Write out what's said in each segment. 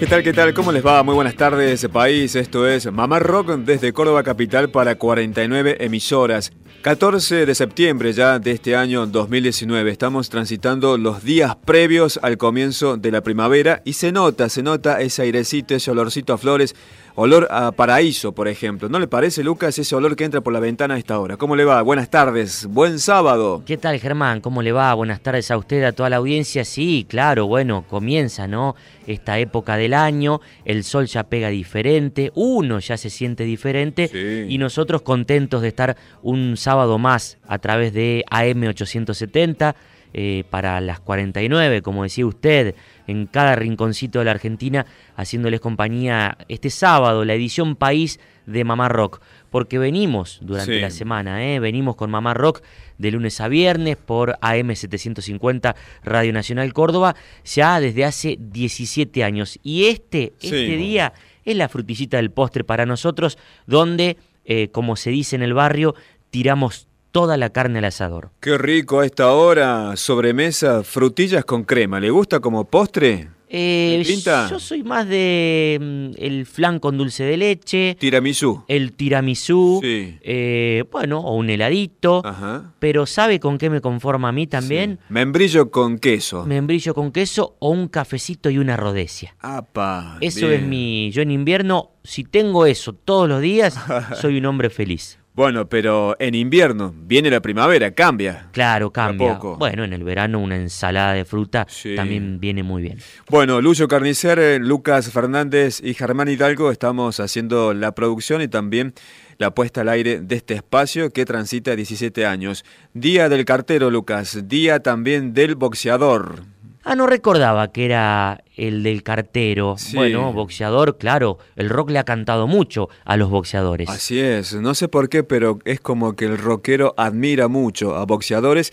¿Qué tal, qué tal? ¿Cómo les va? Muy buenas tardes, país. Esto es Mamá Rock desde Córdoba Capital para 49 emisoras. 14 de septiembre ya de este año 2019. Estamos transitando los días previos al comienzo de la primavera y se nota, se nota ese airecito, ese olorcito a flores Olor a paraíso, por ejemplo. ¿No le parece, Lucas, ese olor que entra por la ventana a esta hora? ¿Cómo le va? Buenas tardes, buen sábado. ¿Qué tal, Germán? ¿Cómo le va? Buenas tardes a usted, a toda la audiencia. Sí, claro, bueno, comienza, ¿no? Esta época del año, el sol ya pega diferente, uno ya se siente diferente y nosotros contentos de estar un sábado más a través de AM870 eh, para las 49, como decía usted, en cada rinconcito de la Argentina, haciéndoles compañía este sábado, la edición País de Mamá Rock. Porque venimos durante la semana, ¿eh? venimos con Mamá Rock de lunes a viernes por AM750 Radio Nacional Córdoba, ya desde hace 17 años. Y este, este día es la frutillita del postre para nosotros, donde, eh, como se dice en el barrio, tiramos toda la carne al asador. Qué rico a esta hora, sobremesa, frutillas con crema. ¿Le gusta como postre? Eh, yo soy más de mm, el flan con dulce de leche. Tiramisú. El tiramisú. Sí. Eh, bueno, o un heladito. Ajá. Pero ¿sabe con qué me conforma a mí también? Membrillo con queso. Membrillo con queso o un cafecito y una rodecia. Apa, eso es mi... Yo en invierno, si tengo eso todos los días, soy un hombre feliz. Bueno, pero en invierno viene la primavera, cambia. Claro, cambia. Bueno, en el verano una ensalada de fruta también viene muy bien. Bueno, Lucio Carnicer, eh, Lucas Fernández y Germán Hidalgo estamos haciendo la producción y también la puesta al aire de este espacio que transita 17 años. Día del cartero, Lucas. Día también del boxeador. Ah, no recordaba que era el del cartero. Bueno, boxeador, claro, el rock le ha cantado mucho a los boxeadores. Así es, no sé por qué, pero es como que el rockero admira mucho a boxeadores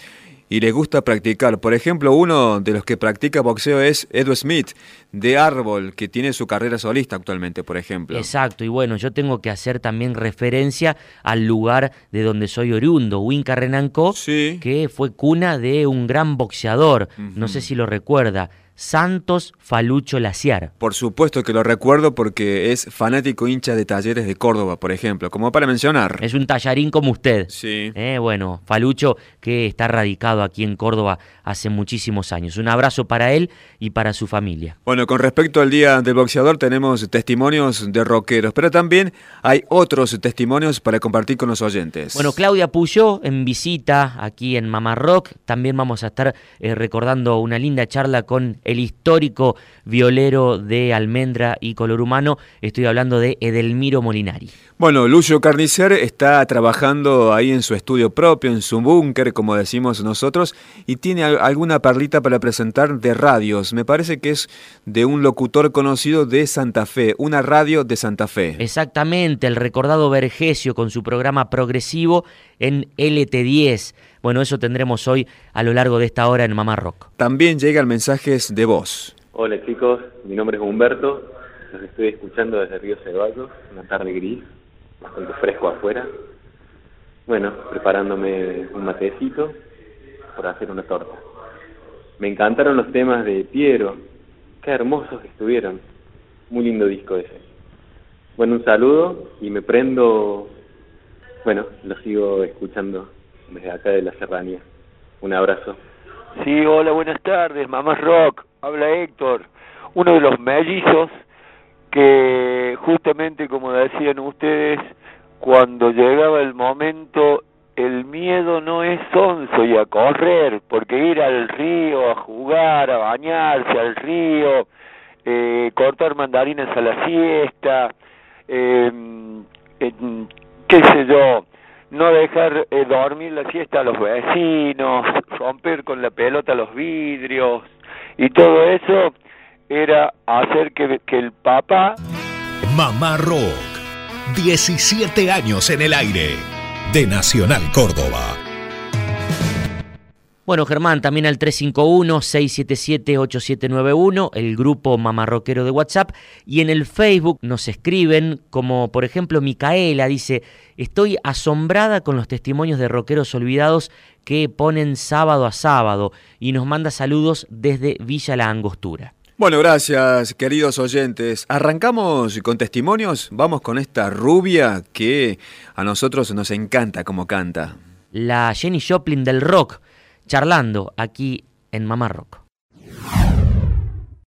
y le gusta practicar. Por ejemplo, uno de los que practica boxeo es Edward Smith, de Árbol, que tiene su carrera solista actualmente, por ejemplo. Exacto, y bueno, yo tengo que hacer también referencia al lugar de donde soy oriundo, Winca Renanco, que fue cuna de un gran boxeador, no sé si lo recuerda, Santos Falucho Laciar. Por supuesto que lo recuerdo porque es fanático hincha de talleres de Córdoba, por ejemplo, como para mencionar. Es un tallarín como usted. Sí. Eh, bueno, Falucho que está radicado aquí en Córdoba hace muchísimos años. Un abrazo para él y para su familia. Bueno, con respecto al Día del Boxeador tenemos testimonios de rockeros, pero también hay otros testimonios para compartir con los oyentes. Bueno, Claudia Puyó en visita aquí en Mamá Rock. También vamos a estar eh, recordando una linda charla con el histórico violero de almendra y color humano. Estoy hablando de Edelmiro Molinari. Bueno, Lucio Carnicer está trabajando ahí en su estudio propio, en su búnker, como decimos nosotros, y tiene alguna perlita para presentar de radios. Me parece que es de un locutor conocido de Santa Fe, una radio de Santa Fe. Exactamente, el recordado Vergesio con su programa progresivo en LT10. Bueno, eso tendremos hoy a lo largo de esta hora en Mamá Rock. También llegan mensajes de voz. Hola chicos, mi nombre es Humberto, los estoy escuchando desde Río Ceballos, una tarde gris, bastante fresco afuera. Bueno, preparándome un matecito para hacer una torta. Me encantaron los temas de Piero, qué hermosos que estuvieron, muy lindo disco ese. Bueno, un saludo y me prendo, bueno, lo sigo escuchando desde acá de la serranía. Un abrazo. Sí, hola, buenas tardes, Mamá Rock, habla Héctor, uno de los mellizos que justamente como decían ustedes, cuando llegaba el momento el miedo no es sonso y a correr, porque ir al río a jugar, a bañarse al río, eh, cortar mandarinas a la siesta, eh, qué sé yo, no dejar eh, dormir la siesta a los vecinos, romper con la pelota los vidrios y todo eso era hacer que, que el papá... Mamá Rock, 17 años en el aire, de Nacional Córdoba. Bueno, Germán, también al 351-677-8791, el grupo Mamarroquero de WhatsApp, y en el Facebook nos escriben, como por ejemplo Micaela dice, estoy asombrada con los testimonios de rockeros olvidados que ponen sábado a sábado, y nos manda saludos desde Villa La Angostura. Bueno, gracias, queridos oyentes. Arrancamos con testimonios. Vamos con esta rubia que a nosotros nos encanta como canta. La Jenny Joplin del rock charlando aquí en Mamá Rock.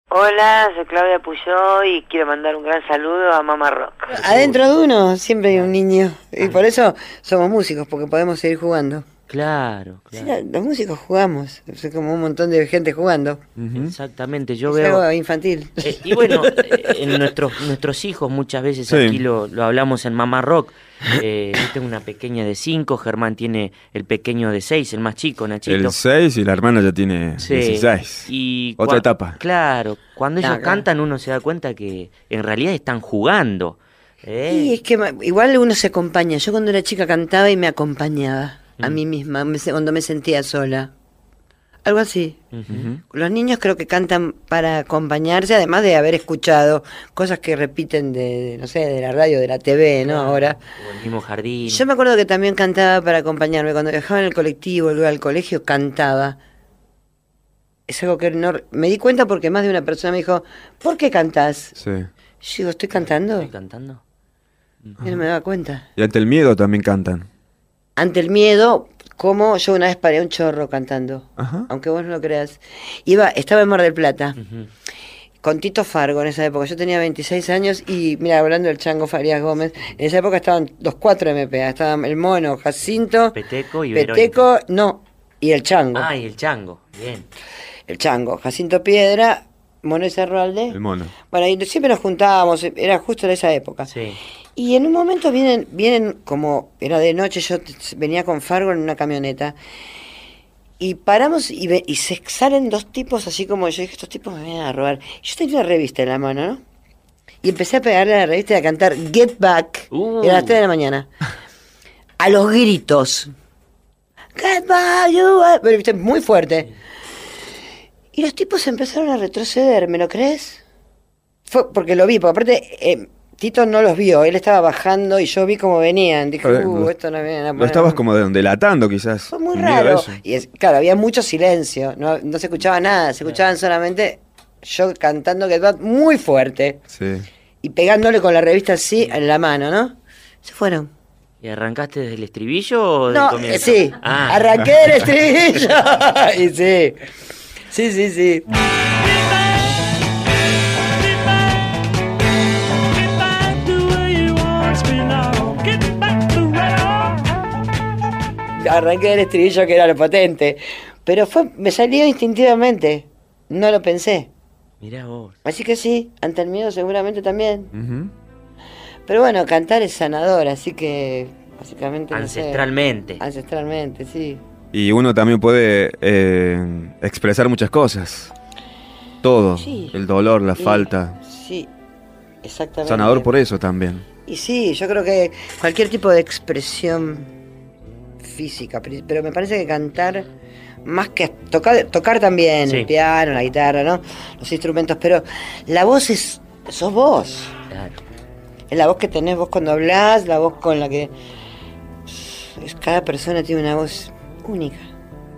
Hola, soy Claudia Puyó y quiero mandar un gran saludo a Mamá Rock. Adentro de uno siempre hay un niño y por eso somos músicos, porque podemos seguir jugando. Claro, claro. los músicos jugamos, es como un montón de gente jugando. Exactamente, yo veo... Algo infantil. Eh, y bueno, eh, en nuestros, nuestros hijos muchas veces aquí lo, lo, hablamos en Mamá Rock. Eh, yo tengo una pequeña de 5, Germán tiene el pequeño de 6, el más chico, Nachito. El 6 y la hermana ya tiene 16. Y Otra etapa. Claro, cuando ellos cantan uno se da cuenta que en realidad están jugando. Y es que igual uno se acompaña. Yo cuando era chica cantaba y me acompañaba a mí misma cuando me sentía sola. Algo así. Los niños creo que cantan para acompañarse, además de haber escuchado cosas que repiten de, no sé, de la radio, de la TV, ¿no? Ahora. O el mismo jardín. Yo me acuerdo que también cantaba para acompañarme. Cuando viajaba en el colectivo, iba al colegio, cantaba. Es algo que no... Me di cuenta porque más de una persona me dijo, ¿por qué cantas? Sí. Yo digo, ¿estoy cantando? ¿Estoy cantando? Y no me daba cuenta. Y ante el miedo también cantan ante el miedo, como yo una vez paré un chorro cantando, aunque vos no lo creas. Iba, estaba en Mar del Plata. Con Tito Fargo en esa época, yo tenía 26 años y mira, hablando del Chango Farías Gómez, en esa época estaban los cuatro MPA, estaban el mono, Jacinto, Peteco y Peteco, no, y el Chango. Ah, y el Chango, bien. El Chango, Jacinto Piedra, Mono Cerralde. El mono. Bueno, y siempre nos juntábamos, era justo en esa época. Sí. Y en un momento vienen, vienen como, era de noche, yo venía con Fargo en una camioneta. Y paramos y, y se salen dos tipos así como yo dije, estos tipos me vienen a robar. Yo tenía una revista en la mano, ¿no? Y empecé a pegarle a la revista y a cantar Get Back. Uh. Era las 3 de la mañana. A los gritos. Get Back, you Pero, ¿viste? Muy fuerte. Y los tipos empezaron a retroceder, ¿me lo crees? Fue porque lo vi, porque aparte eh, Tito no los vio, él estaba bajando y yo vi cómo venían. Dije, uh, esto no viene a Lo estabas como delatando, quizás. Fue muy raro. Y claro, había mucho silencio, no, se escuchaba nada, se escuchaban solamente yo cantando que muy fuerte. Sí. Y pegándole con la revista así en la mano, ¿no? Se fueron. ¿Y arrancaste desde el estribillo o del no, comienzo? sí, ah. arranqué del estribillo. y sí, sí, sí, sí. Arranqué del estribillo que era lo potente. Pero fue, me salió instintivamente. No lo pensé. Mirá vos. Así que sí, ante el miedo seguramente también. Pero bueno, cantar es sanador, así que básicamente. Ancestralmente. ancestralmente, sí. Y uno también puede eh, expresar muchas cosas. Todo. El dolor, la falta. Sí, exactamente. Sanador por eso también. Y sí, yo creo que cualquier tipo de expresión física, pero me parece que cantar, más que tocar, tocar también, el piano, la guitarra, ¿no? Los instrumentos, pero la voz es, sos vos. Claro. Es la voz que tenés vos cuando hablas, la voz con la que... Cada persona tiene una voz única.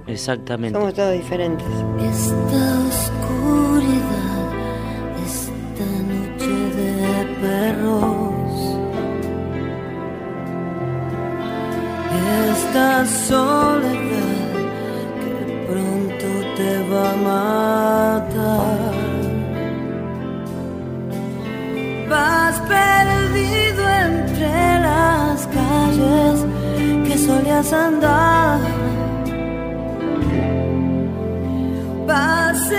Exactamente. Somos todos diferentes. Esta soledad que pronto te va a matar. Vas perdido entre las calles que solía quieras andar. Vas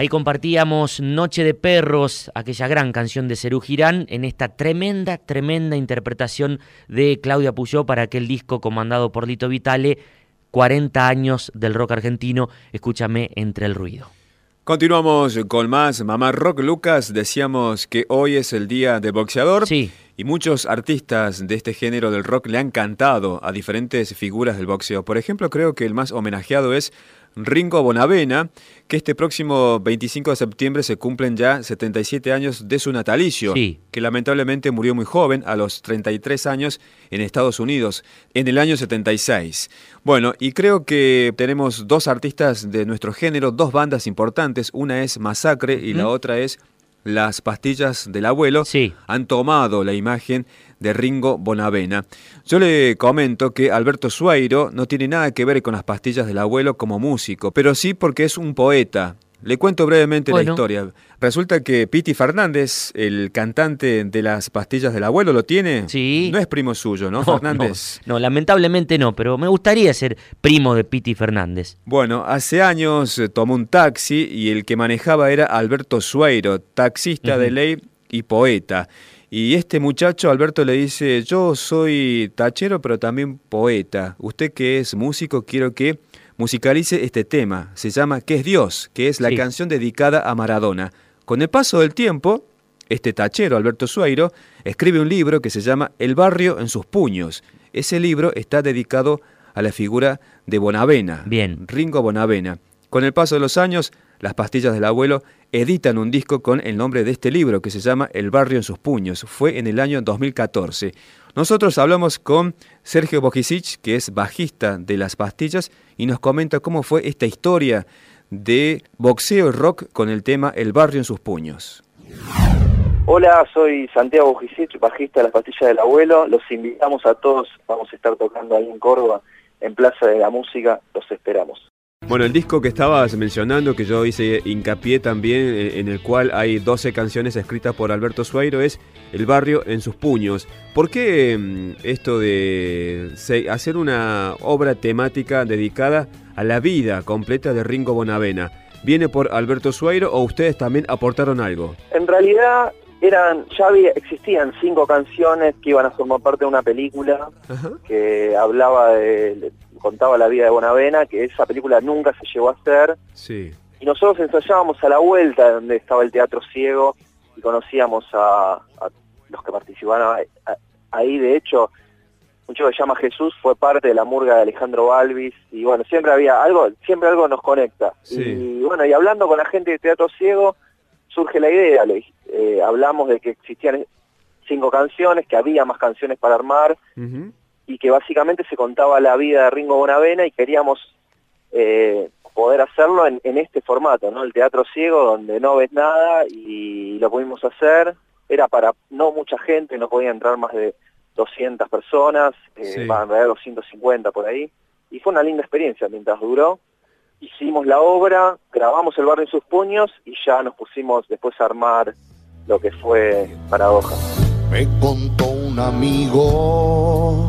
Ahí compartíamos Noche de Perros, aquella gran canción de Cerú Girán, en esta tremenda, tremenda interpretación de Claudia Puyó para aquel disco comandado por Lito Vitale, 40 años del rock argentino, escúchame entre el ruido. Continuamos con más Mamá Rock. Lucas, decíamos que hoy es el día del boxeador. Sí. Y muchos artistas de este género del rock le han cantado a diferentes figuras del boxeo. Por ejemplo, creo que el más homenajeado es Ringo Bonavena, que este próximo 25 de septiembre se cumplen ya 77 años de su natalicio, que lamentablemente murió muy joven, a los 33 años, en Estados Unidos, en el año 76. Bueno, y creo que tenemos dos artistas de nuestro género, dos bandas importantes, una es Masacre y la otra es las pastillas del abuelo sí. han tomado la imagen de Ringo Bonavena. Yo le comento que Alberto Suairo no tiene nada que ver con las pastillas del abuelo como músico, pero sí porque es un poeta. Le cuento brevemente la historia. Resulta que Piti Fernández, el cantante de las pastillas del abuelo, ¿lo tiene? Sí. No es primo suyo, ¿no, Fernández? No, lamentablemente no, pero me gustaría ser primo de Piti Fernández. Bueno, hace años eh, tomó un taxi y el que manejaba era Alberto Suairo, taxista de ley y poeta. Y este muchacho, Alberto, le dice, yo soy tachero, pero también poeta. Usted que es músico, quiero que musicalice este tema. Se llama ¿Qué es Dios? que es la canción dedicada a Maradona. Con el paso del tiempo, este tachero, Alberto Suairo, escribe un libro que se llama El barrio en sus puños. Ese libro está dedicado a la figura de Bonavena, Bien. Ringo Bonavena. Con el paso de los años, las pastillas del abuelo editan un disco con el nombre de este libro que se llama El barrio en sus puños. Fue en el año 2014. Nosotros hablamos con Sergio Bojicic, que es bajista de Las Pastillas, y nos comenta cómo fue esta historia de boxeo y rock con el tema El barrio en sus puños. Hola, soy Santiago Bojicic, bajista de Las Pastillas del Abuelo. Los invitamos a todos, vamos a estar tocando ahí en Córdoba, en Plaza de la Música, los esperamos. Bueno, el disco que estabas mencionando, que yo hice hincapié también, eh, en el cual hay 12 canciones escritas por Alberto Suairo, es El barrio en sus puños. ¿Por qué mm, esto de hacer una obra temática dedicada a la vida completa de Ringo Bonavena? ¿Viene por Alberto Suairo o ustedes también aportaron algo? En realidad eran ya había, existían cinco canciones que iban a formar parte de una película que hablaba de, contaba la vida de Bonavena, que esa película nunca se llegó a hacer. Sí. Y nosotros ensayábamos a la vuelta donde estaba el Teatro Ciego y conocíamos a, los que participaban ahí. De hecho, un chico que se llama Jesús fue parte de la murga de Alejandro Balvis y bueno, siempre había algo, siempre algo nos conecta. Y bueno, y hablando con la gente de Teatro Ciego, surge la idea, le, eh, hablamos de que existían cinco canciones, que había más canciones para armar, y que básicamente se contaba la vida de Ringo Bonavena y queríamos eh, poder hacerlo en, este formato, ¿no? El teatro ciego donde no ves nada y lo pudimos hacer. Era para no mucha gente, no podía entrar más de 200 personas, eh, van a 250 por ahí. Y fue una linda experiencia mientras duró. Hicimos la obra, grabamos el barrio en sus puños y ya nos pusimos después a armar lo que fue Paradoja. Me contó un amigo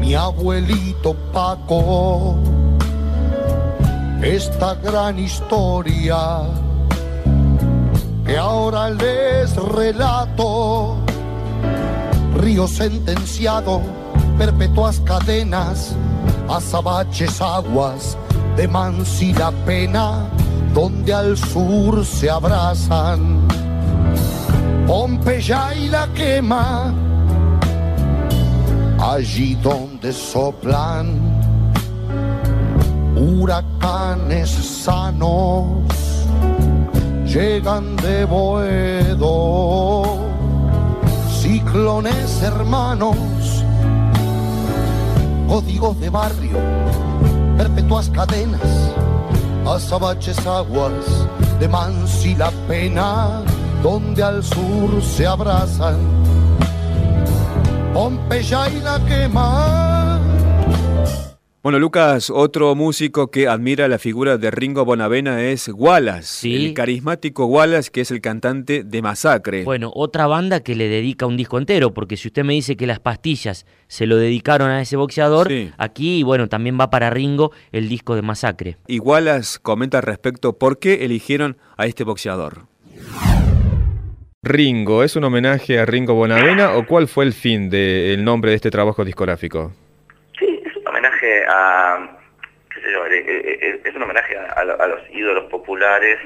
mi abuelito Paco esta gran historia que ahora les relato. Río sentenciado, perpetuas cadenas, azabaches aguas de Mansi la pena, donde al sur se abrazan. Pompeya y la quema allí donde soplan huracanes sanos, llegan de Boedo, ciclones hermanos, códigos de barrio, perpetuas cadenas, azabaches aguas de Mansi la pena, donde al sur se abrazan Pompeya y la quema. Bueno, Lucas, otro músico que admira la figura de Ringo Bonavena es Wallace, el carismático Wallace, que es el cantante de Masacre. Bueno, otra banda que le dedica un disco entero, porque si usted me dice que las pastillas se lo dedicaron a ese boxeador, aquí, bueno, también va para Ringo el disco de Masacre. Y Wallace comenta al respecto por qué eligieron a este boxeador. Ringo, ¿es un homenaje a Ringo Bonavena o cuál fue el fin del nombre de este trabajo discográfico? Homenaje a, qué sé yo, eh, eh, eh, es un homenaje a, los ídolos populares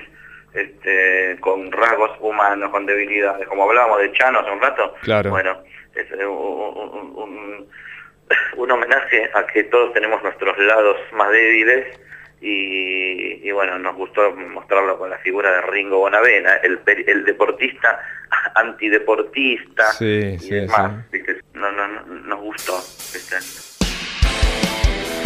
este, con rasgos humanos, con debilidades, como hablábamos de Chano hace un rato. Claro. Bueno, es un, un, homenaje a que todos tenemos nuestros lados más débiles y, bueno, nos gustó mostrarlo con la figura de Ringo Bonavena, el, el deportista antideportista sí, y demás. No, no, no, nos gustó. ¿viste? Yeah.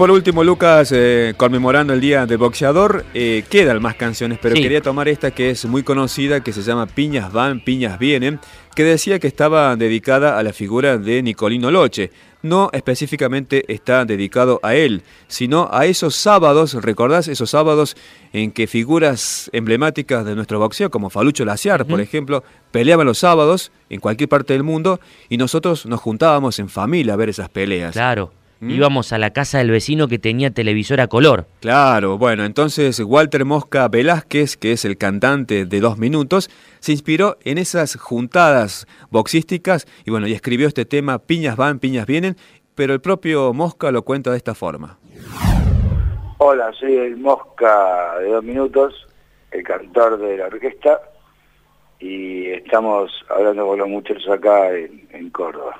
Por último, Lucas, eh, conmemorando el Día del Boxeador, eh, quedan más canciones, pero quería tomar esta que es muy conocida, que se llama Piñas van, Piñas vienen, que decía que estaba dedicada a la figura de Nicolino Loche. No específicamente está dedicado a él, sino a esos sábados, ¿recordás esos sábados en que figuras emblemáticas de nuestro boxeo, como Falucho Laciar, por ejemplo, peleaban los sábados en cualquier parte del mundo y nosotros nos juntábamos en familia a ver esas peleas? Claro. ¿Mm? Íbamos a la casa del vecino que tenía televisor a color. Claro, bueno, entonces Walter Mosca Velázquez, que es el cantante de Dos Minutos, se inspiró en esas juntadas boxísticas y bueno, y escribió este tema, Piñas van, piñas vienen, pero el propio Mosca lo cuenta de esta forma. Hola, soy el Mosca de Dos Minutos, el cantor de la orquesta, y estamos hablando con los muchachos acá en Córdoba.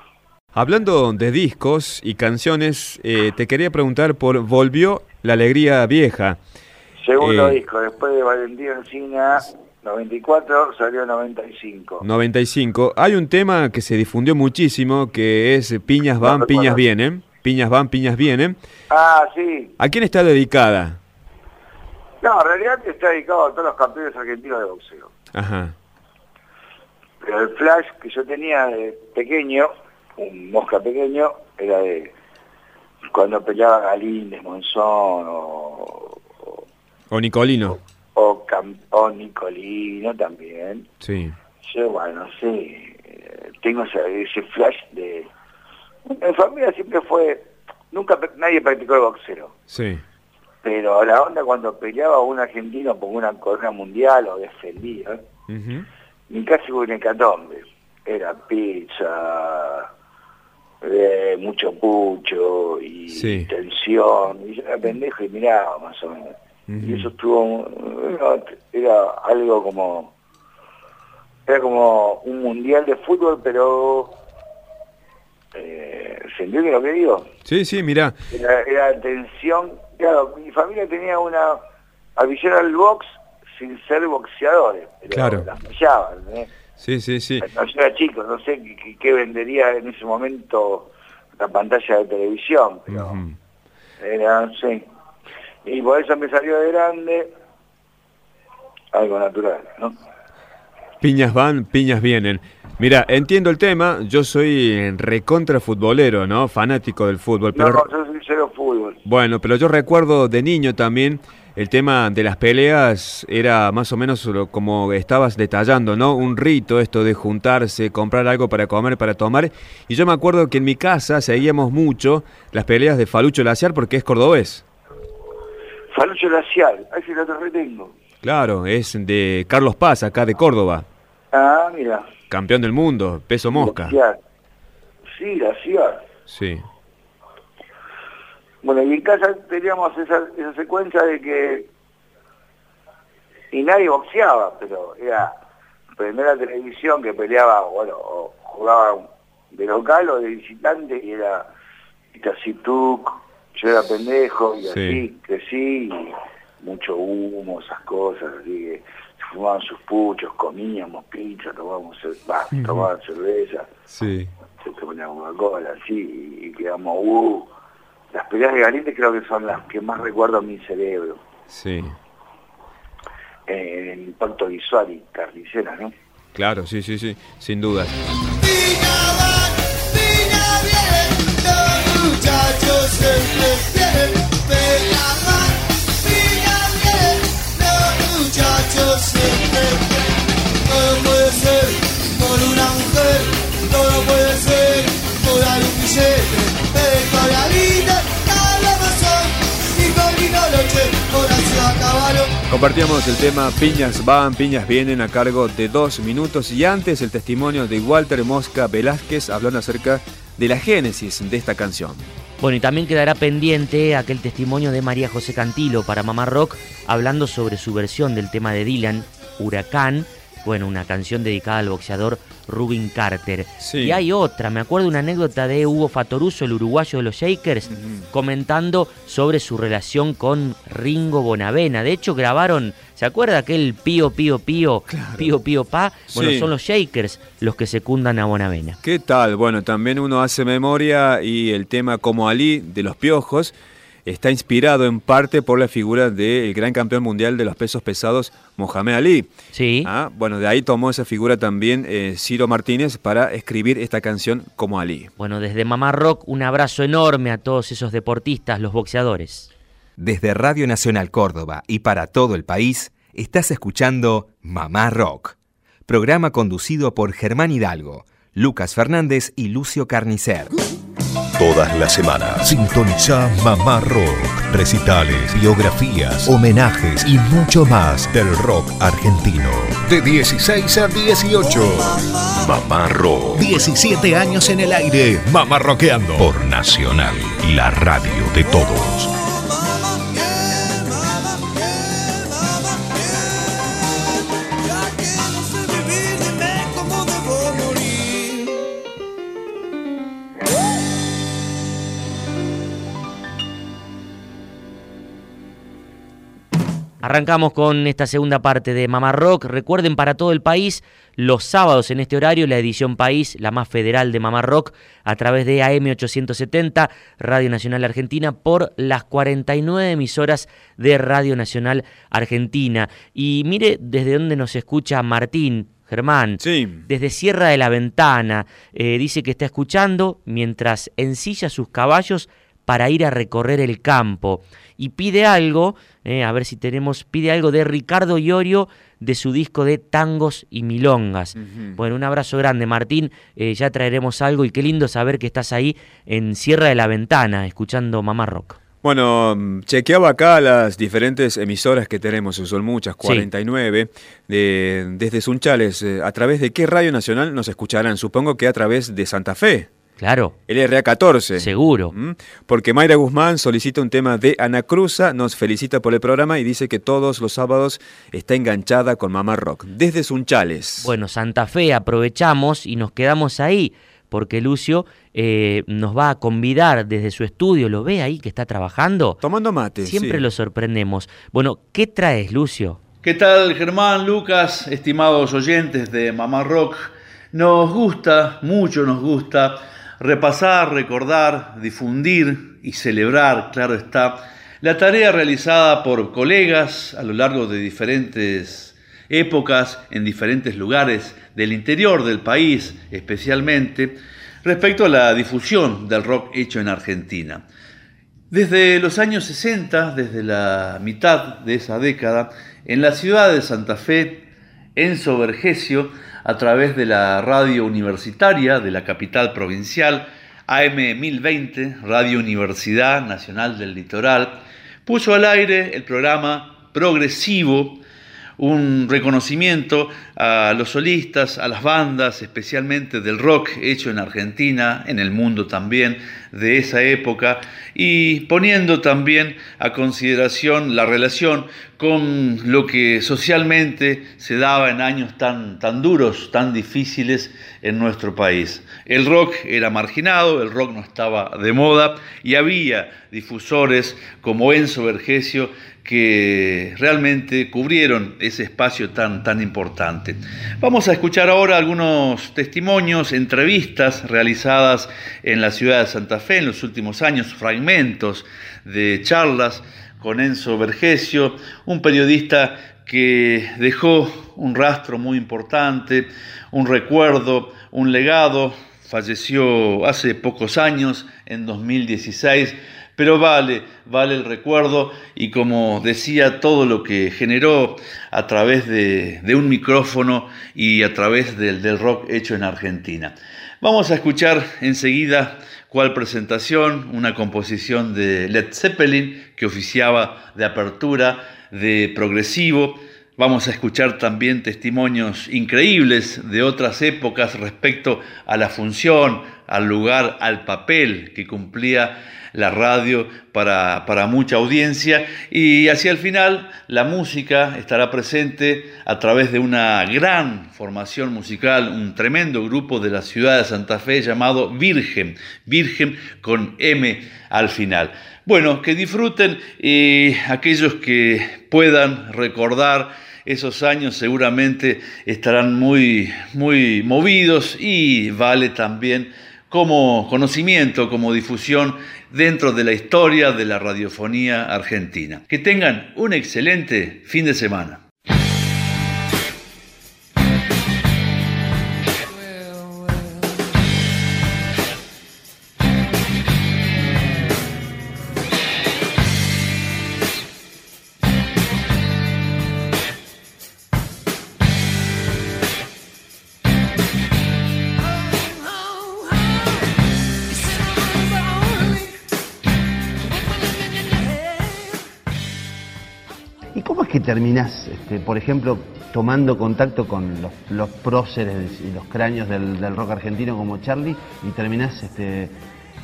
Hablando de discos y canciones, eh, te quería preguntar por Volvió la Alegría Vieja. Segundo eh, disco, después de Valentín Encina, 94, salió 95. 95. Hay un tema que se difundió muchísimo, que es Piñas van, piñas vienen. Piñas van, piñas vienen. Ah, sí. ¿A quién está dedicada? No, en realidad está dedicado a todos los campeones argentinos de boxeo. Ajá. Pero el flash que yo tenía de pequeño un mosca pequeño, era de cuando peleaba Galíndez, Monzón o... O, Nicolino. O, o, Nicolino también. Sí. Yo, bueno, sí, tengo ese, flash de... En familia siempre fue... Nunca nadie practicó el boxeo. Sí. Pero la onda cuando peleaba un argentino por una corona mundial o defendía, ni casi hubo un hecatombe. Era pizza, eh, mucho pucho y tensión, y yo era pendejo y miraba más o menos. Y eso estuvo, era algo como, era como un mundial de fútbol, pero eh, ¿se entiende lo que digo? Sí, sí, mira. Era, tensión, claro, mi familia tenía una afición al box sin ser boxeadores, pero claro. las Sí, sí, sí. yo era chico, no sé qué, vendería en ese momento la pantalla de televisión, pero era, sí. Y por eso me salió de grande algo natural, ¿no? Piñas van, piñas vienen. Mira, entiendo el tema, yo soy recontra futbolero, ¿no? Fanático del fútbol. Pero... No, yo soy fútbol. Bueno, pero yo recuerdo de niño también el tema de las peleas era más o menos como estabas detallando, ¿no? Un rito esto de juntarse, comprar algo para comer, para tomar. Y yo me acuerdo que en mi casa seguíamos mucho las peleas de Falucho Laciar porque es cordobés. Falucho Laciar, ese lo retengo. Claro, es de Carlos Paz, acá de Córdoba. Ah, mira. Campeón del mundo, peso mosca. Sí, Laciar. Sí. Bueno, y en casa teníamos esa, esa secuencia de que y nadie boxeaba, pero era primera televisión que peleaba, bueno, o jugaba de local o de visitante y era Itacituk, yo era pendejo y así crecí y mucho humo, esas cosas, así que se fumaban sus puchos, comíamos pizza, tomábamos, bah, tomaban cerveza, Sí. se tomaba Coca-Cola, así, y quedamos, uh, las peleas de Galiente creo que son las que más recuerdo en mi cerebro, Sí. en el impacto visual y carnicera, ¿no? Claro, sí, sí, sí, sin duda. muchachos Compartíamos el tema Piñas van, piñas vienen a cargo de dos minutos y antes el testimonio de Walter Mosca Velázquez hablando acerca de la génesis de esta canción. Bueno, y también quedará pendiente aquel testimonio de María José Cantilo para Mamá Rock, hablando sobre su versión del tema de Dylan, Huracán, bueno, una canción dedicada al boxeador Rubin Carter. Y hay otra, me acuerdo una anécdota de Hugo Fatoruso, el uruguayo de los Shakers, comentando sobre su relación con Ringo Bonavena. De hecho, grabaron, ¿se acuerda aquel Pío Pío Pío, Pío Pío Pa? Bueno, Sí. son los Shakers los que secundan a Bonavena. ¿Qué tal? Bueno, también uno hace memoria y el tema como Ali de los Piojos está inspirado en parte por la figura del gran campeón mundial de los pesos pesados, Mohamed Ali. Sí. Ah, bueno, de ahí tomó esa figura también eh, Ciro Martínez para escribir esta canción como Ali. Bueno, desde Mamá Rock, un abrazo enorme a todos esos deportistas, los boxeadores. Desde Radio Nacional Córdoba y para todo el país, estás escuchando Mamá Rock, programa conducido por Germán Hidalgo, Lucas Fernández y Lucio Carnicer. Todas las semanas sintoniza Mamá Rock. Recitales, biografías, homenajes y mucho más del rock argentino. De 16 a 18. Mamá Rock. 17 años en el aire. Mamá Rockeando. Por Nacional, la radio de todos. Arrancamos con esta segunda parte de Mamá Rock. Recuerden para todo el país, los sábados en este horario, la edición País, la más federal de Mamá Rock, a través de AM870, Radio Nacional Argentina, por las 49 emisoras de Radio Nacional Argentina. Y mire desde dónde nos escucha Martín. Germán, desde Sierra de la Ventana, eh, dice que está escuchando mientras ensilla sus caballos para ir a recorrer el campo y pide algo, eh, a ver si tenemos, pide algo de Ricardo Iorio de su disco de tangos y milongas. Bueno, un abrazo grande Martín, eh, ya traeremos algo y qué lindo saber que estás ahí en Sierra de la Ventana escuchando Mamá Rock. Bueno, mm, chequeaba acá las diferentes emisoras que tenemos, son muchas, 49, de, desde Sunchales. eh, ¿A través de qué radio nacional nos escucharán? Supongo que a través de Santa Fe. Claro. LRA 14. Seguro. Mm, Porque Mayra Guzmán solicita un tema de Ana Cruza, nos felicita por el programa y dice que todos los sábados está enganchada con Mamá Rock. Desde Sunchales. Bueno, Santa Fe aprovechamos y nos quedamos ahí porque Lucio eh, nos va a convidar desde su estudio, ¿lo ve ahí que está trabajando? Tomando mate. Siempre sí. lo sorprendemos. Bueno, ¿qué traes, Lucio? ¿Qué tal, Germán, Lucas, estimados oyentes de Mamá Rock? Nos gusta, mucho nos gusta, repasar, recordar, difundir y celebrar, claro está, la tarea realizada por colegas a lo largo de diferentes épocas, en diferentes lugares del interior del país especialmente, respecto a la difusión del rock hecho en Argentina. Desde los años 60, desde la mitad de esa década, en la ciudad de Santa Fe, Enzo Vergesio, a través de la radio universitaria de la capital provincial, AM 1020, Radio Universidad Nacional del Litoral, puso al aire el programa Progresivo, un reconocimiento a los solistas, a las bandas, especialmente del rock hecho en Argentina, en el mundo también, de esa época, y poniendo también a consideración la relación con lo que socialmente se daba en años tan, tan duros, tan difíciles en nuestro país. El rock era marginado, el rock no estaba de moda y había difusores como Enzo Vergesio que realmente cubrieron ese espacio tan, tan importante. Vamos a escuchar ahora algunos testimonios, entrevistas realizadas en la ciudad de Santa Fe en los últimos años, fragmentos de charlas con Enzo Vergesio, un periodista que dejó un rastro muy importante, un recuerdo, un legado, falleció hace pocos años, en 2016, pero vale, vale el recuerdo y como decía, todo lo que generó a través de, un micrófono y a través del, del rock hecho en Argentina. Vamos a escuchar enseguida cuál presentación, una composición de Led Zeppelin que oficiaba de apertura, de progresivo, Vamos a escuchar también testimonios increíbles de otras épocas respecto a la función, al lugar, al papel que cumplía la radio para, para, mucha audiencia y hacia el final la música estará presente a través de una gran formación musical, un tremendo grupo de la ciudad de Santa Fe llamado Virgen, Virgen con M al final. Bueno, que disfruten y aquellos que puedan recordar esos años seguramente estarán muy, muy movidos y vale también como conocimiento, como difusión dentro de la historia de la radiofonía argentina. Que tengan un excelente fin de semana. Terminás, este, por ejemplo, tomando contacto con los, próceres y los cráneos del, rock argentino como Charlie y terminás este,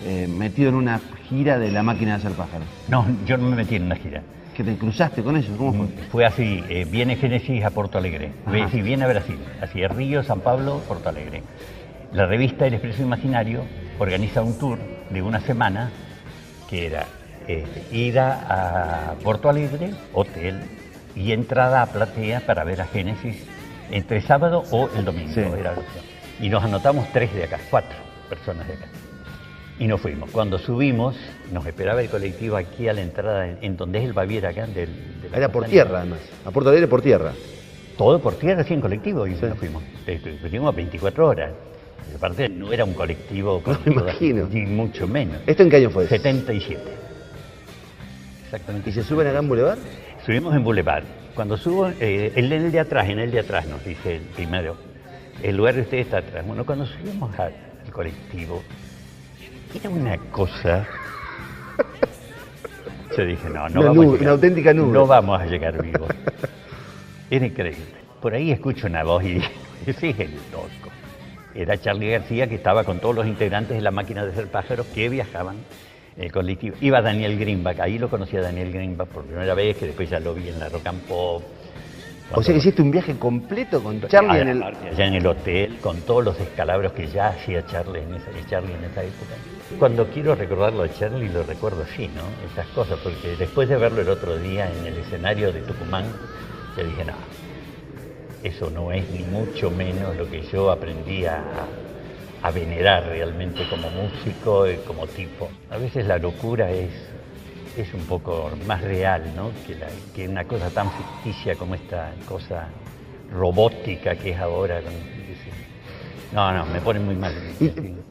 eh, metido en una gira de la máquina de hacer pájaros? No, yo no me metí en una gira. ¿Que te cruzaste con ellos? ¿Cómo fue? Fue así, eh, viene Génesis a Porto Alegre, sí, viene a Brasil, así es Río, San Pablo, Porto Alegre. La revista El Expreso Imaginario organiza un tour de una semana que era este, ida a Porto Alegre, hotel, y entrada a platea para ver a Génesis entre sábado o el domingo. y nos anotamos tres de acá, cuatro personas de acá. Y nos fuimos. Cuando subimos, nos esperaba el colectivo aquí a la entrada, en, donde es el Baviera acá. Del, Era por tierra, además. A Puerto Alegre por tierra. Todo por tierra, sí, en colectivo. Y nos fuimos. Estuvimos 24 horas. Aparte, no era un colectivo. No me imagino. Ni mucho menos. ¿Esto en qué año fue? 77. Exactamente. ¿Y se suben acá en Boulevard? Subimos en Boulevard. Cuando subo, eh, el, el de atrás, en el de atrás nos dice el primero, el lugar de usted está atrás. Bueno, cuando subimos al, colectivo, era una cosa... Yo dije, no, no vamos a llegar, una auténtica nube. No vamos a llegar vivos. Era increíble. Por ahí escucho una voz y dije, ese es el loco. Era Charlie García que estaba con todos los integrantes de la máquina de hacer pájaros que viajaban el colectivo. Iba Daniel Greenback, ahí lo conocí a Daniel Greenback por primera vez, que después ya lo vi en la Rock and Pop. O sea que hiciste un viaje completo con Charlie en el... Allá en el hotel, con todos los descalabros que ya hacía Charlie en esa, Charlie en esa época. Cuando quiero recordarlo a Charlie, lo recuerdo así, ¿no? Esas cosas, porque después de verlo el otro día en el escenario de Tucumán, yo dije, no, eso no es ni mucho menos lo que yo aprendí a, a venerar realmente como músico y como tipo. A veces la locura es, es un poco más real, ¿no? Que, que una cosa tan ficticia como esta cosa robótica que es ahora. No, no, me pone muy mal.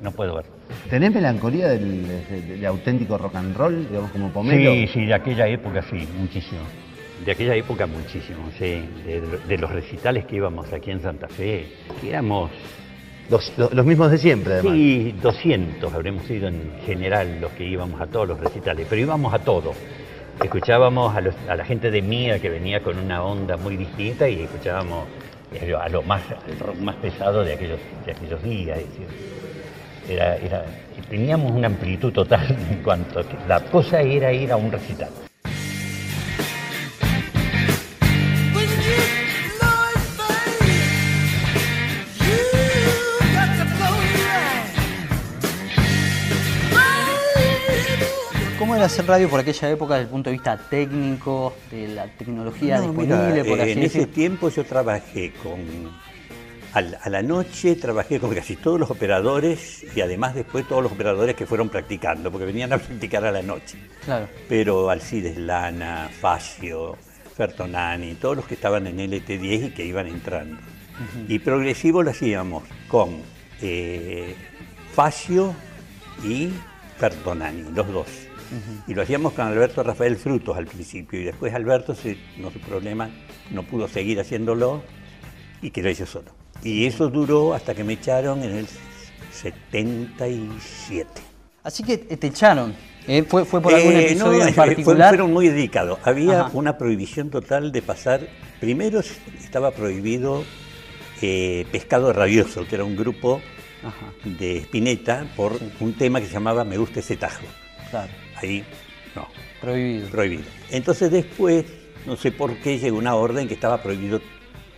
no puedo ver. ¿Tenés melancolía del, auténtico rock and roll, digamos, como Pomelo? Sí, sí, de aquella época sí, muchísimo. De aquella época muchísimo, sí. De, de los recitales que íbamos aquí en Santa Fe, que éramos los, mismos de siempre, además. Sí, 200 habremos sido en general los que íbamos a todos los recitales, pero íbamos a todo. escuchábamos a, los- la gente de Mía que venía con una onda muy distinta y escuchábamos eh, a lo más, al rock más pesado de aquellos, de aquellos días. era, era- teníamos una amplitud total en cuanto a que la cosa era ir a un recital. Hacer radio por aquella época desde el punto de vista técnico, de la tecnología No, disponible, mira, por así en ese decir? tiempo yo trabajé con a la noche trabajé con casi todos los operadores y además después todos los operadores que fueron practicando, porque venían a practicar a la noche. Claro. Pero Alcides Lana, Facio, Fertonani, todos los que estaban en LT10 y que iban entrando. Y progresivo lo hacíamos con eh, Facio y Fertonani, los dos. Y lo hacíamos con Alberto Rafael Frutos al principio y después Alberto, se, no su problema, no pudo seguir haciéndolo y quedó yo solo. Y eso duró hasta que me echaron en el 77. Así que eh, te echaron. ¿eh? ¿Fue, ¿Fue por algún Eh, episodio no, en particular? fueron muy dedicados. Había Ajá. una prohibición total de pasar. Primero estaba prohibido eh, Pescado Rabioso, que era un grupo Ajá. de Spinetta por un tema que se llamaba Me gusta ese tajo. Claro. Ahí, no. Prohibido. Prohibido. Entonces después, no sé por qué, llegó una orden que estaba prohibido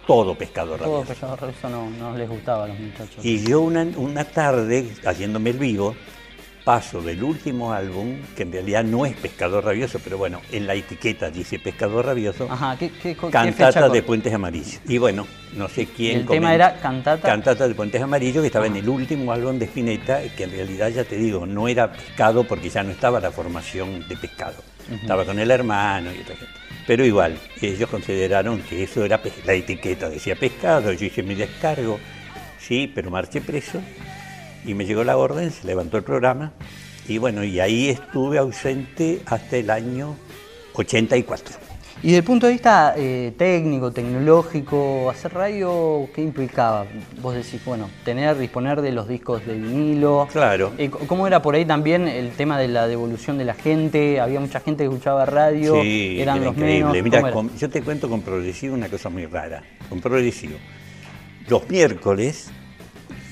todo pescado Todo rabioso. pescado rabioso no, no les gustaba a los muchachos. Y yo una, una tarde, haciéndome el vivo, paso del último álbum, que en realidad no es Pescador Rabioso, pero bueno, en la etiqueta dice Pescador Rabioso, Ajá, ¿qué, qué, Cantata de Puentes Amarillos. Y bueno, no sé quién... El tema era Cantata. Cantata de Puentes Amarillos, que estaba en el último álbum de Spinetta, que en realidad, ya te digo, no era pescado porque ya no estaba la formación de pescado. Estaba con el hermano y otra gente. Pero igual, ellos consideraron que eso era la etiqueta, decía pescado, yo hice mi descargo, sí, pero marché preso y me llegó la orden, se levantó el programa y bueno, y ahí estuve ausente hasta el año 84. Y desde el punto de vista eh, técnico, tecnológico, hacer radio, ¿qué implicaba? Vos decís, bueno, tener, disponer de los discos de vinilo. Claro. Eh, ¿Cómo era por ahí también el tema de la devolución de la gente? Había mucha gente que escuchaba radio, Sí, eran era los increíble. menos. Mira, yo te cuento con Progresivo una cosa muy rara. Con Progresivo, los miércoles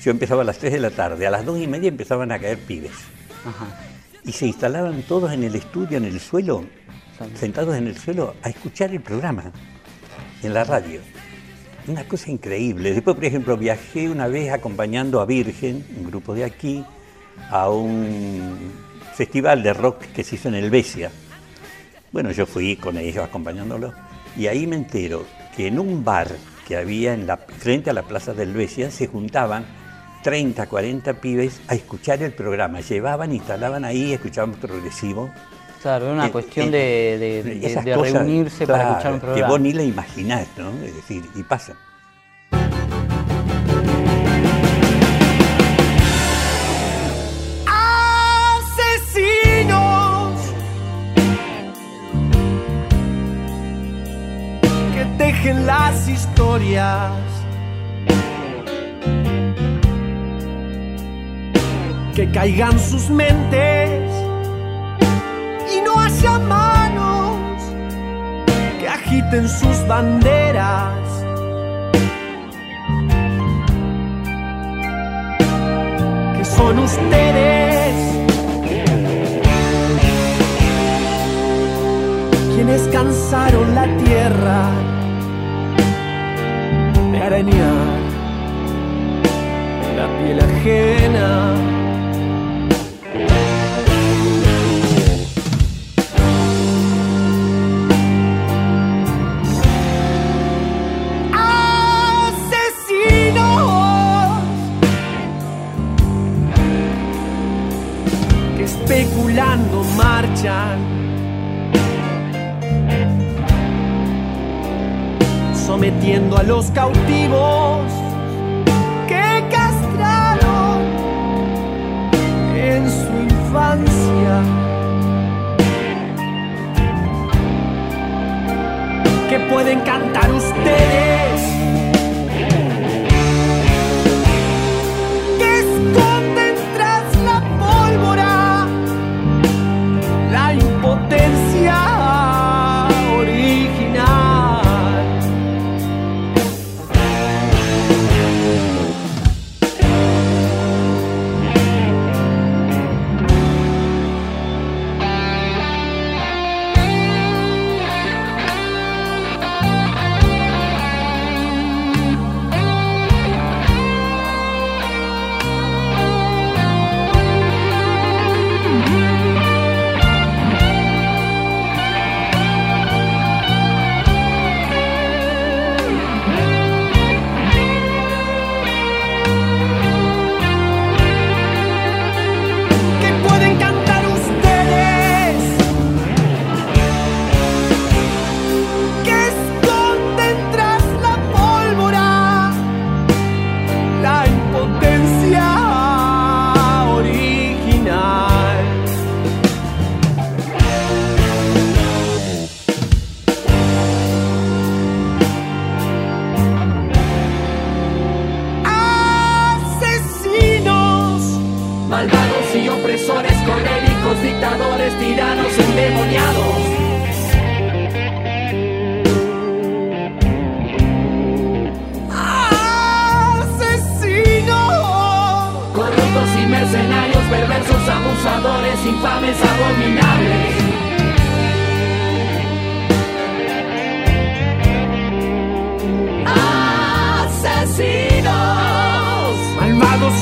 yo empezaba a las 3 de la tarde, a las 2 y media empezaban a caer pibes. Ajá. Y se instalaban todos en el estudio, en el suelo, sentados en el suelo, a escuchar el programa en la radio. Una cosa increíble. Después, por ejemplo, viajé una vez acompañando a Virgen, un grupo de aquí, a un festival de rock que se hizo en el Besia. Bueno, yo fui con ellos acompañándolos y ahí me entero que en un bar que había en la, frente a la plaza del Besia se juntaban 30, 40 pibes a escuchar el programa. Llevaban, instalaban ahí, escuchaban progresivo. Claro, era una Eh, cuestión eh, de, de- de- esas de cosas, reunirse para escuchar un Que programa. vos ni la imaginás, ¿no? Es decir, y pasa. asesinos que dejen las historias que caigan sus mentes y no haya manos que agiten sus banderas que son ustedes quienes cansaron la tierra de arañar la piel ajena. Sometiendo a los cautivos que castraron en su infancia. Que pueden cantar ustedes.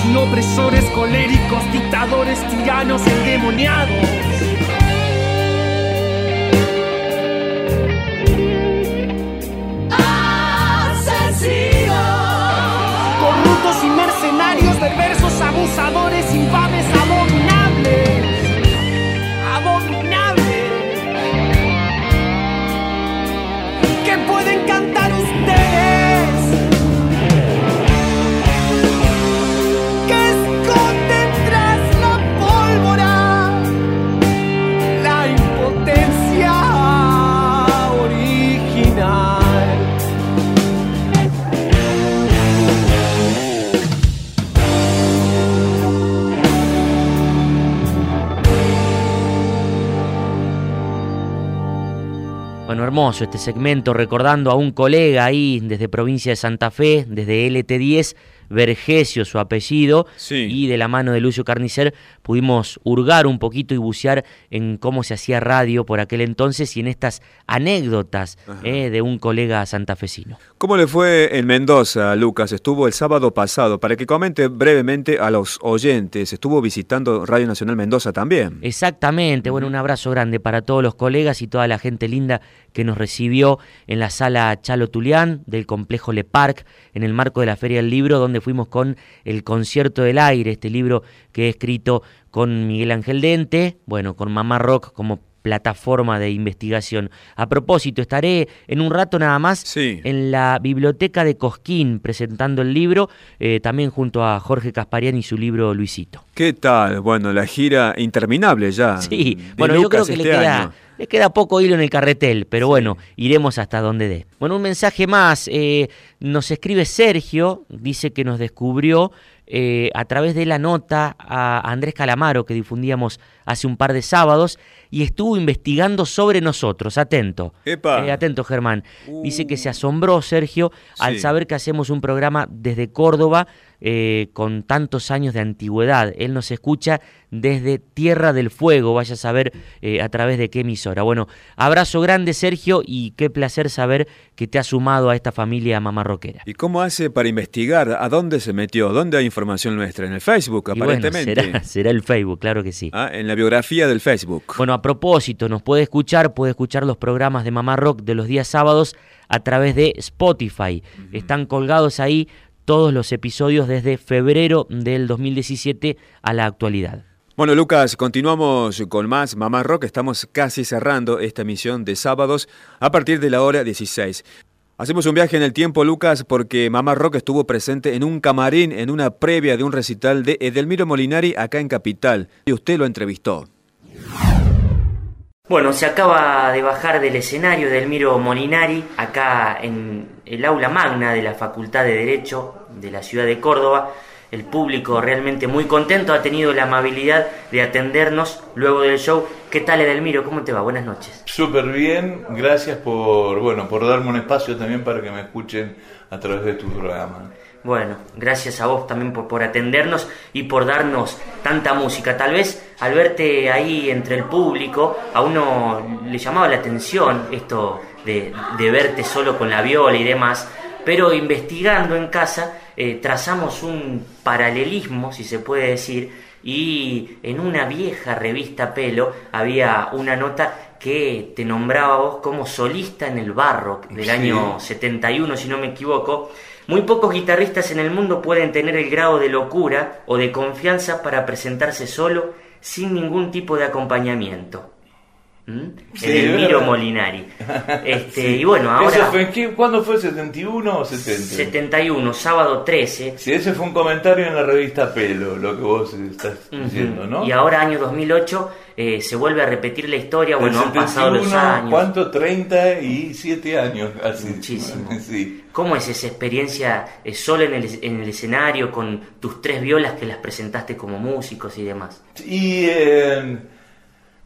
Y opresores, coléricos, dictadores, tiranos, endemoniados. Bueno, hermoso este segmento, recordando a un colega ahí desde provincia de Santa Fe, desde LT10, Vergesio su apellido, y de la mano de Lucio Carnicer pudimos hurgar un poquito y bucear en cómo se hacía radio por aquel entonces y en estas anécdotas eh, de un colega santafesino. ¿Cómo le fue en Mendoza, Lucas? Estuvo el sábado pasado. Para que comente brevemente a los oyentes, estuvo visitando Radio Nacional Mendoza también. Exactamente, bueno, un abrazo grande para todos los colegas y toda la gente linda que nos recibió en la sala Chalo Tulián del complejo Le Parc, en el marco de la Feria del Libro, donde fuimos con el Concierto del Aire, este libro que he escrito con Miguel Ángel Dente, bueno, con Mamá Rock como plataforma de investigación. A propósito, estaré en un rato nada más en la biblioteca de Cosquín presentando el libro, eh, también junto a Jorge Casparian y su libro Luisito. ¿Qué tal? Bueno, la gira interminable ya. Sí, bueno, yo creo que le este queda, año. le queda poco hilo en el carretel, pero bueno, iremos hasta donde dé. Bueno, un mensaje más. eh, nos escribe Sergio, dice que nos descubrió eh, a través de la nota a Andrés Calamaro que difundíamos hace un par de sábados y estuvo investigando sobre nosotros. Atento. Epa. Uh. Eh, atento, Germán. Dice que se asombró Sergio al Sí. saber que hacemos un programa desde Córdoba eh, con tantos años de antigüedad. Él nos escucha desde Tierra del Fuego, vaya a saber eh, a través de qué emisora. Bueno, abrazo grande Sergio y qué placer saber que te has sumado a esta familia mamarroquera. ¿Y cómo hace para investigar? ¿A dónde se metió? ¿Dónde hay información nuestra? En el Facebook, bueno, aparentemente. será, será el Facebook, claro que sí. Ah, en la biografía del Facebook. Bueno, propósito, nos puede escuchar, puede escuchar los programas de Mamá Rock de los días sábados a través de Spotify. Están colgados ahí todos los episodios desde febrero del 2017 a la actualidad. Bueno, Lucas, continuamos con más Mamá Rock. Estamos casi cerrando esta emisión de sábados a partir de la hora 16. Hacemos un viaje en el tiempo, Lucas, porque Mamá Rock estuvo presente en un camarín en una previa de un recital de Edelmiro Molinari acá en Capital. Y usted lo entrevistó. Bueno, se acaba de bajar del escenario del Miro Molinari, acá en el aula magna de la Facultad de Derecho de la ciudad de Córdoba. El público realmente muy contento, ha tenido la amabilidad de atendernos luego del show. ¿Qué tal Edelmiro? ¿Cómo te va? Buenas noches. Súper bien, gracias por, bueno, por darme un espacio también para que me escuchen a través de tu programa. Bueno, gracias a vos también por, por atendernos y por darnos tanta música. Tal vez al verte ahí entre el público, a uno le llamaba la atención esto de, de verte solo con la viola y demás, pero investigando en casa eh, trazamos un paralelismo, si se puede decir, y en una vieja revista Pelo había una nota que te nombraba vos como solista en el barro del Sí. año 71, si no me equivoco. Muy pocos guitarristas en el mundo pueden tener el grado de locura o de confianza para presentarse solo sin ningún tipo de acompañamiento. ¿Mm? Sí, Edelmiro. Molinari. Este, Sí. Y bueno, ahora... ¿Eso fue en qué- ¿Cuándo fue? ¿71 o 70? 71, sábado 13. Sí, ese fue un comentario en la revista Pelo, lo que vos estás diciendo, ¿no? Y ahora, año 2008, eh, se vuelve a repetir la historia. Bueno, han pasado los 71, años. ¿Cuánto? 37 años casi. Muchísimo. Sí. ¿Cómo es esa experiencia eh, solo en el, en el escenario con tus tres violas que las presentaste como músicos y demás? Y eh,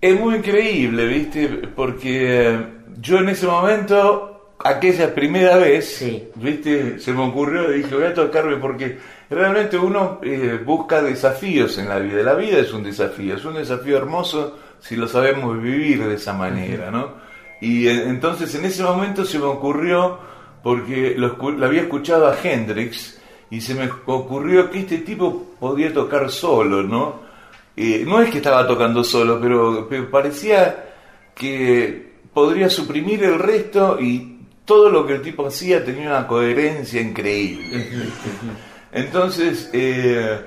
es muy increíble, ¿viste? Porque eh, yo en ese momento aquella primera vez, viste, se me ocurrió, dije, voy a tocarme porque realmente uno eh, busca desafíos en la vida. La vida es un desafío, es un desafío hermoso si lo sabemos vivir de esa manera, ¿no? Y eh, entonces en ese momento se me ocurrió, porque lo, lo había escuchado a Hendrix, y se me ocurrió que este tipo podía tocar solo, ¿no? No es que estaba tocando solo, pero, parecía que podría suprimir el resto y todo lo que el tipo hacía tenía una coherencia increíble. Entonces, eh,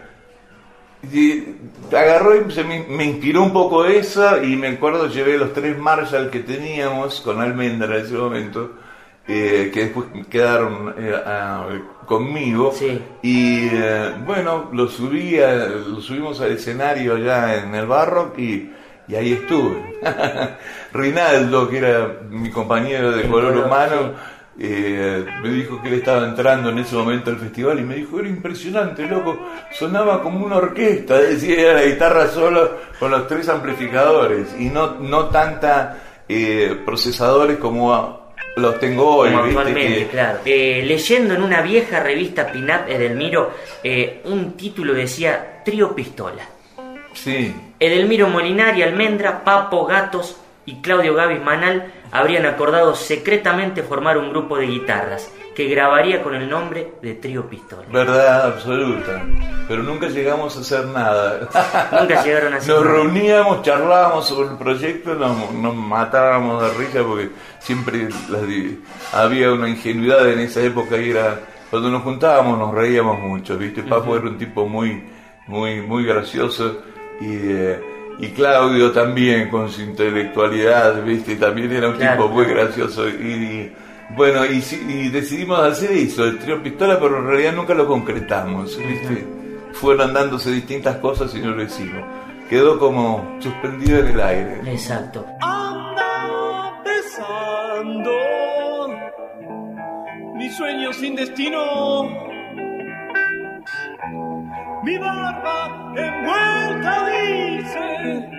agarró y me, me inspiró un poco eso y me acuerdo llevé los tres Marshall que teníamos con Almendra en ese momento eh, que después quedaron eh, a- conmigo. Y eh, bueno lo subí a- lo subimos al escenario allá en el barro y, y ahí estuve. Rinaldo que era mi compañero de color color, humano me dijo que él estaba entrando en ese momento al festival y me dijo, era impresionante, loco, sonaba como una orquesta, decía era la guitarra solo con los tres amplificadores y no, no tanta procesadores como los tengo hoy, Como actualmente, Que- claro. Eh, leyendo en una vieja revista Pinap Edelmiro, eh, un título decía Trío Pistola. Sí, Edelmiro Molinari, Almendra, Papo, Gatos y Claudio Gavis Manal habrían acordado secretamente formar un grupo de guitarras que grabaría con el nombre de Trío Pistola. verdad absoluta, pero nunca llegamos a hacer nada. Nunca llegaron a hacer Nos nada. reuníamos, charlábamos sobre el proyecto, nos, nos matábamos de risa porque siempre las había una ingenuidad en esa época y era cuando nos juntábamos nos reíamos mucho, ¿viste? Papo era un tipo muy muy muy gracioso y eh, y Claudio también con su intelectualidad, ¿viste? También era un Claro, tipo muy gracioso y bueno, y, y decidimos hacer eso, el trío pistola, pero en realidad nunca lo concretamos, ¿viste? Fueron dándose distintas cosas y no lo hicimos. Quedó como suspendido en el aire. Exacto. Anda besando mi sueño sin destino. Mi barba envuelta dice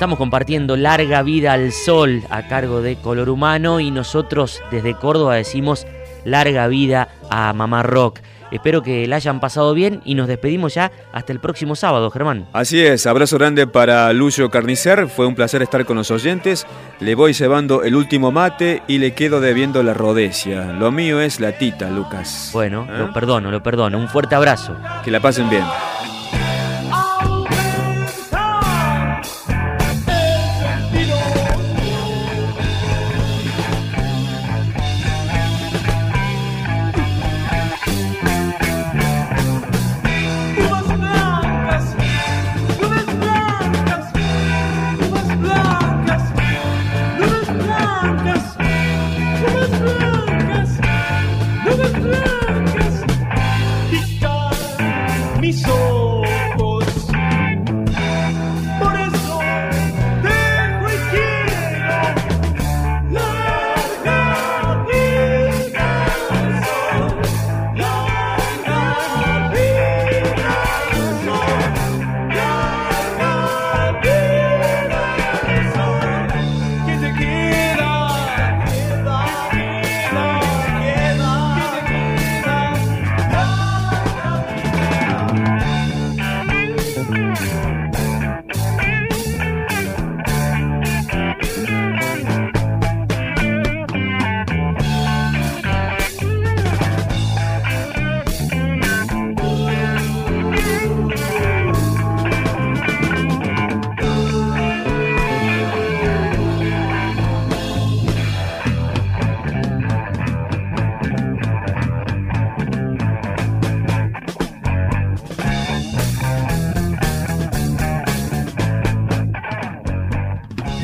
estamos compartiendo Larga Vida al Sol a cargo de Color Humano y nosotros desde Córdoba decimos Larga Vida a Mamá Rock. Espero que la hayan pasado bien y nos despedimos ya hasta el próximo sábado, Germán. Así es, abrazo grande para Lucio Carnicer, fue un placer estar con los oyentes, le voy llevando el último mate y le quedo debiendo la rodecia. Lo mío es la tita, Lucas. Bueno, ¿Eh? lo perdono, lo perdono. Un fuerte abrazo. Que la pasen bien.